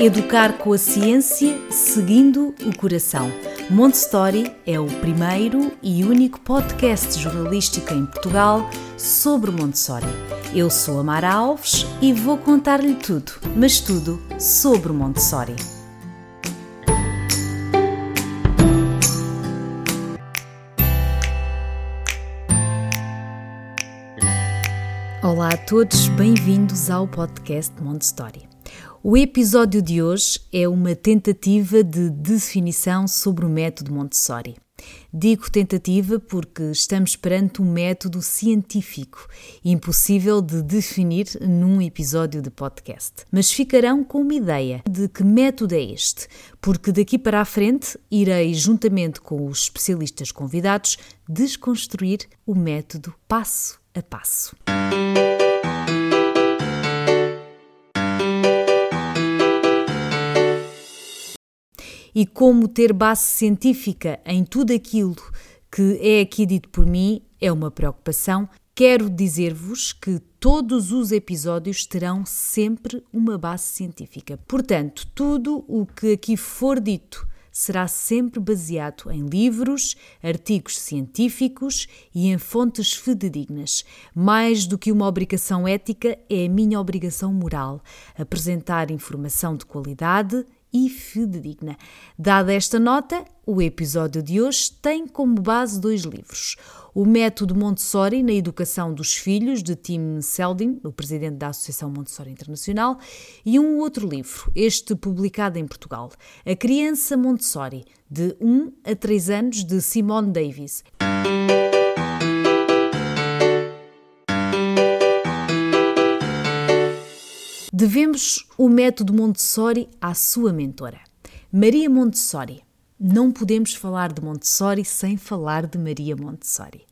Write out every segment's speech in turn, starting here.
Educar com a ciência, seguindo o coração. Montessori é o primeiro e único podcast jornalístico em Portugal sobre Montessori. Eu sou a Mara Alves e vou contar-lhe tudo, mas tudo sobre Montessori. Olá a todos, bem-vindos ao podcast Montessori. O episódio de hoje é uma tentativa de definição sobre o método Montessori. Digo tentativa porque estamos perante um método científico, impossível de definir num episódio de podcast. Mas ficarão com uma ideia de que método é este, porque daqui para a frente irei, juntamente com os especialistas convidados, desconstruir o método passo a passo. E como ter base científica em tudo aquilo que é aqui dito por mim é uma preocupação, quero dizer-vos que todos os episódios terão sempre uma base científica. Portanto, tudo o que aqui for dito será sempre baseado em livros, artigos científicos e em fontes fidedignas. Mais do que uma obrigação ética, é a minha obrigação moral apresentar informação de qualidade e fidedigna. Dada esta nota, o episódio de hoje tem como base dois livros. O Método Montessori na Educação dos Filhos, de Tim Seldin, o presidente da Associação Montessori Internacional, e um outro livro, este publicado em Portugal, A Criança Montessori, de 1 a 3 anos, de Simone Davis. Devemos o método Montessori à sua mentora, Maria Montessori. Não podemos falar de Montessori sem falar de Maria Montessori.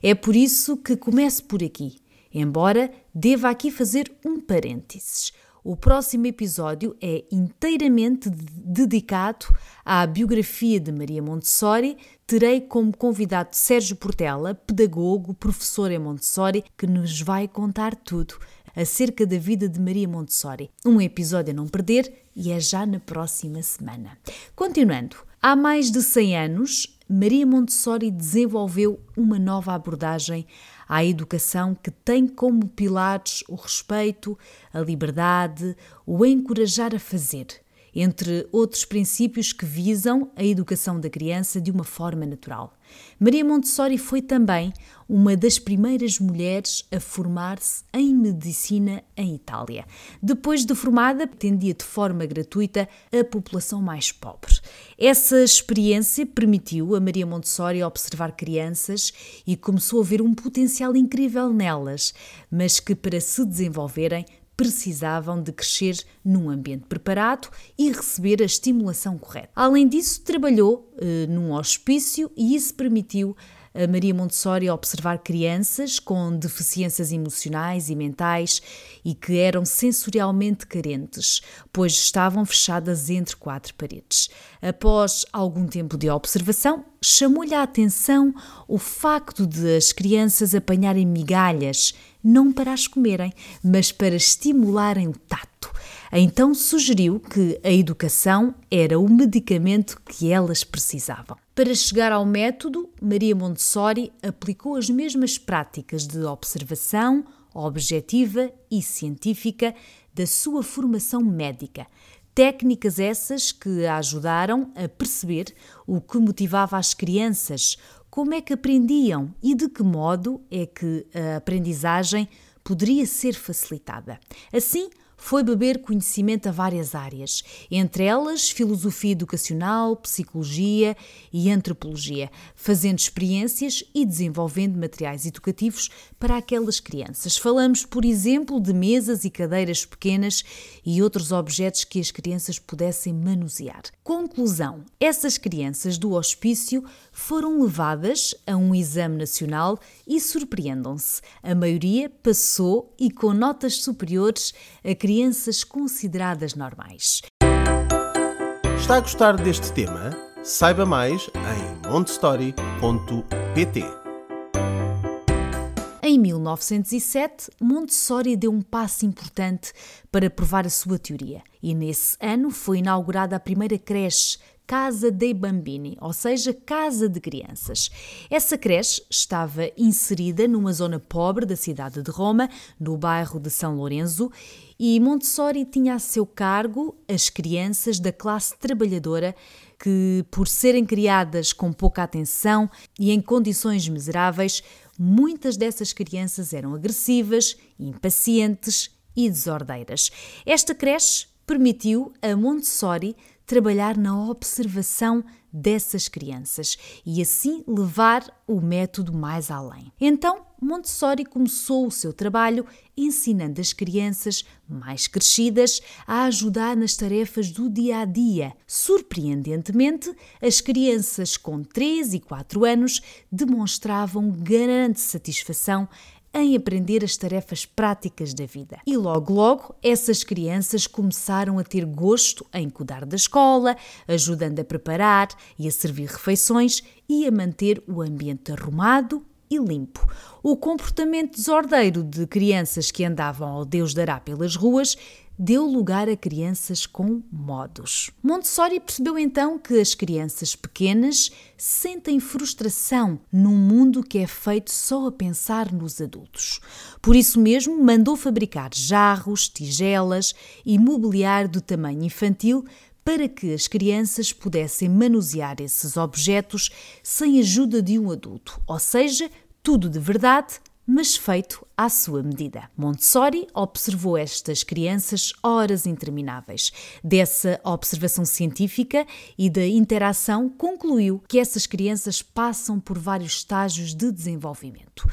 É por isso que começo por aqui, embora deva aqui fazer um parênteses. O próximo episódio é inteiramente dedicado à biografia de Maria Montessori. Terei como convidado Sérgio Portela, pedagogo, professor em Montessori, que nos vai contar tudo acerca da vida de Maria Montessori. Um episódio a não perder e é já na próxima semana. Continuando, há mais de 100 anos, Maria Montessori desenvolveu uma nova abordagem à educação que tem como pilares o respeito, a liberdade, o encorajar a fazer entre outros princípios que visam a educação da criança de uma forma natural. Maria Montessori foi também uma das primeiras mulheres a formar-se em medicina em Itália. Depois de formada, atendia de forma gratuita a população mais pobre. Essa experiência permitiu a Maria Montessori observar crianças e começou a ver um potencial incrível nelas, mas que para se desenvolverem precisavam de crescer num ambiente preparado e receber a estimulação correta. Além disso, trabalhou eh, num hospício e isso permitiu a Maria Montessori observar crianças com deficiências emocionais e mentais e que eram sensorialmente carentes, pois estavam fechadas entre quatro paredes. Após algum tempo de observação, chamou-lhe a atenção o facto de as crianças apanharem migalhas não para as comerem, mas para estimularem o tato. Então sugeriu que a educação era o medicamento que elas precisavam. Para chegar ao método, Maria Montessori aplicou as mesmas práticas de observação objetiva e científica da sua formação médica. Técnicas essas que a ajudaram a perceber o que motivava as crianças, como é que aprendiam e de que modo é que a aprendizagem poderia ser facilitada. Assim, foi beber conhecimento a várias áreas, entre elas filosofia educacional, psicologia e antropologia, fazendo experiências e desenvolvendo materiais educativos para aquelas crianças. Falamos, por exemplo, de mesas e cadeiras pequenas e outros objetos que as crianças pudessem manusear. Conclusão: essas crianças do hospício foram levadas a um exame nacional e surpreendam-se, a maioria passou e com notas superiores a crianças consideradas normais. Está a gostar deste tema? Saiba mais em montestory.pt. Em 1907, Montessori deu um passo importante para provar a sua teoria, e nesse ano foi inaugurada a primeira creche Casa dei Bambini, ou seja, Casa de Crianças. Essa creche estava inserida numa zona pobre da cidade de Roma, no bairro de São Lourenço, e Montessori tinha a seu cargo as crianças da classe trabalhadora que, por serem criadas com pouca atenção e em condições miseráveis, muitas dessas crianças eram agressivas, impacientes e desordeiras. Esta creche permitiu a Montessori trabalhar na observação dessas crianças e assim levar o método mais além. Então, Montessori começou o seu trabalho ensinando as crianças mais crescidas a ajudar nas tarefas do dia a dia. Surpreendentemente, as crianças com 3 e 4 anos demonstravam grande satisfação em aprender as tarefas práticas da vida. E logo, logo, essas crianças começaram a ter gosto em cuidar da escola, ajudando a preparar e a servir refeições e a manter o ambiente arrumado e limpo. O comportamento desordeiro de crianças que andavam ao Deus dará pelas ruas deu lugar a crianças com modos. Montessori percebeu então que as crianças pequenas sentem frustração num mundo que é feito só a pensar nos adultos. Por isso mesmo, mandou fabricar jarros, tigelas e mobiliário do tamanho infantil para que as crianças pudessem manusear esses objetos sem ajuda de um adulto, ou seja, tudo de verdade mas feito à sua medida. Montessori observou estas crianças horas intermináveis. Dessa observação científica e da interação, concluiu que essas crianças passam por vários estágios de desenvolvimento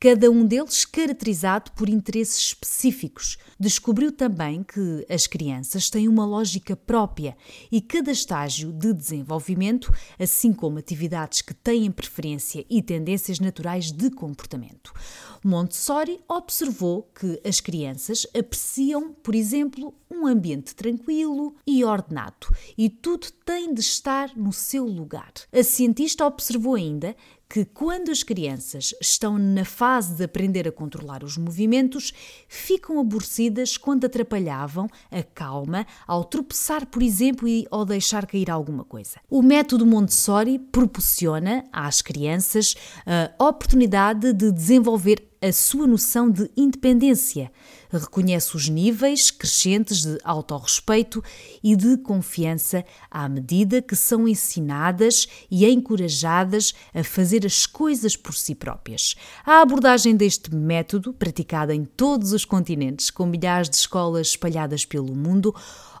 cada um deles caracterizado por interesses específicos. Descobriu também que as crianças têm uma lógica própria e cada estágio de desenvolvimento, assim como atividades que têm preferência e tendências naturais de comportamento. Montessori observou que as crianças apreciam, por exemplo, um ambiente tranquilo e ordenado e tudo tem de estar no seu lugar. A cientista observou ainda que quando as crianças estão na fase de aprender a controlar os movimentos, ficam aborrecidas quando atrapalhavam a calma ao tropeçar, por exemplo, e ao deixar cair alguma coisa. O método Montessori proporciona às crianças a oportunidade de desenvolver a sua noção de independência, reconhece os níveis crescentes de autorrespeito e de confiança à medida que são ensinadas e encorajadas a fazer as coisas por si próprias. A abordagem deste método, praticada em todos os continentes, com milhares de escolas espalhadas pelo mundo,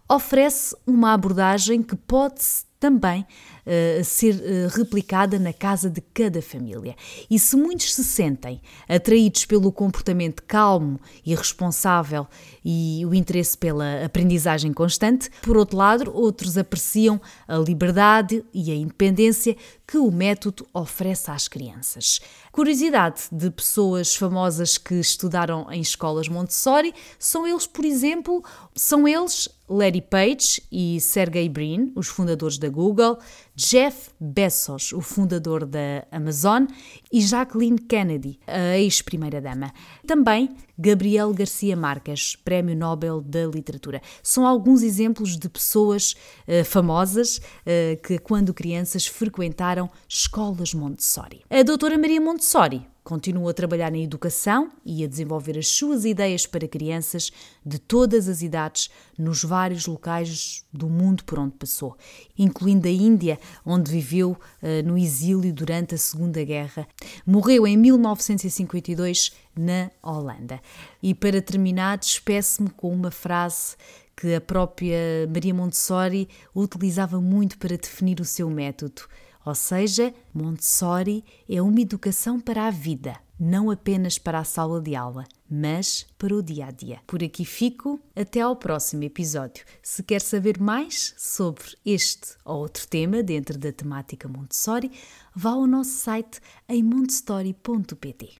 oferece uma abordagem que pode também uh, ser uh, replicada na casa de cada família. E se muitos se sentem atraídos pelo comportamento calmo e responsável e o interesse pela aprendizagem constante, por outro lado, outros apreciam a liberdade e a independência que o método oferece às crianças. Curiosidade de pessoas famosas que estudaram em escolas Montessori são eles, por exemplo, são eles Larry Page e Sergey Brin, os fundadores da Google, Jeff Bezos, o fundador da Amazon, e Jacqueline Kennedy, a ex-primeira-dama. Também Gabriel Garcia Marques, Prémio Nobel da Literatura. São alguns exemplos de pessoas uh, famosas uh, que, quando crianças, frequentaram escolas Montessori. A doutora Maria Montessori Continua a trabalhar na educação e a desenvolver as suas ideias para crianças de todas as idades nos vários locais do mundo por onde passou, incluindo a Índia, onde viveu uh, no exílio durante a Segunda Guerra. Morreu em 1952 na Holanda. E para terminar, despeço-me com uma frase que a própria Maria Montessori utilizava muito para definir o seu método. Ou seja, Montessori é uma educação para a vida, não apenas para a sala de aula, mas para o dia a dia. Por aqui fico, até ao próximo episódio. Se quer saber mais sobre este ou outro tema dentro da temática Montessori, vá ao nosso site em montessori.pt.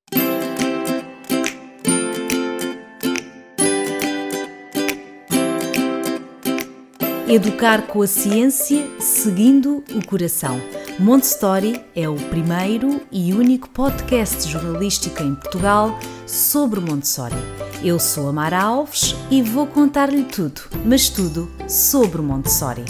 Educar com a ciência, seguindo o coração Montessori é o primeiro e único podcast jornalístico em Portugal sobre Montessori. Eu sou a Mara Alves e vou contar-lhe tudo, mas tudo sobre Montessori.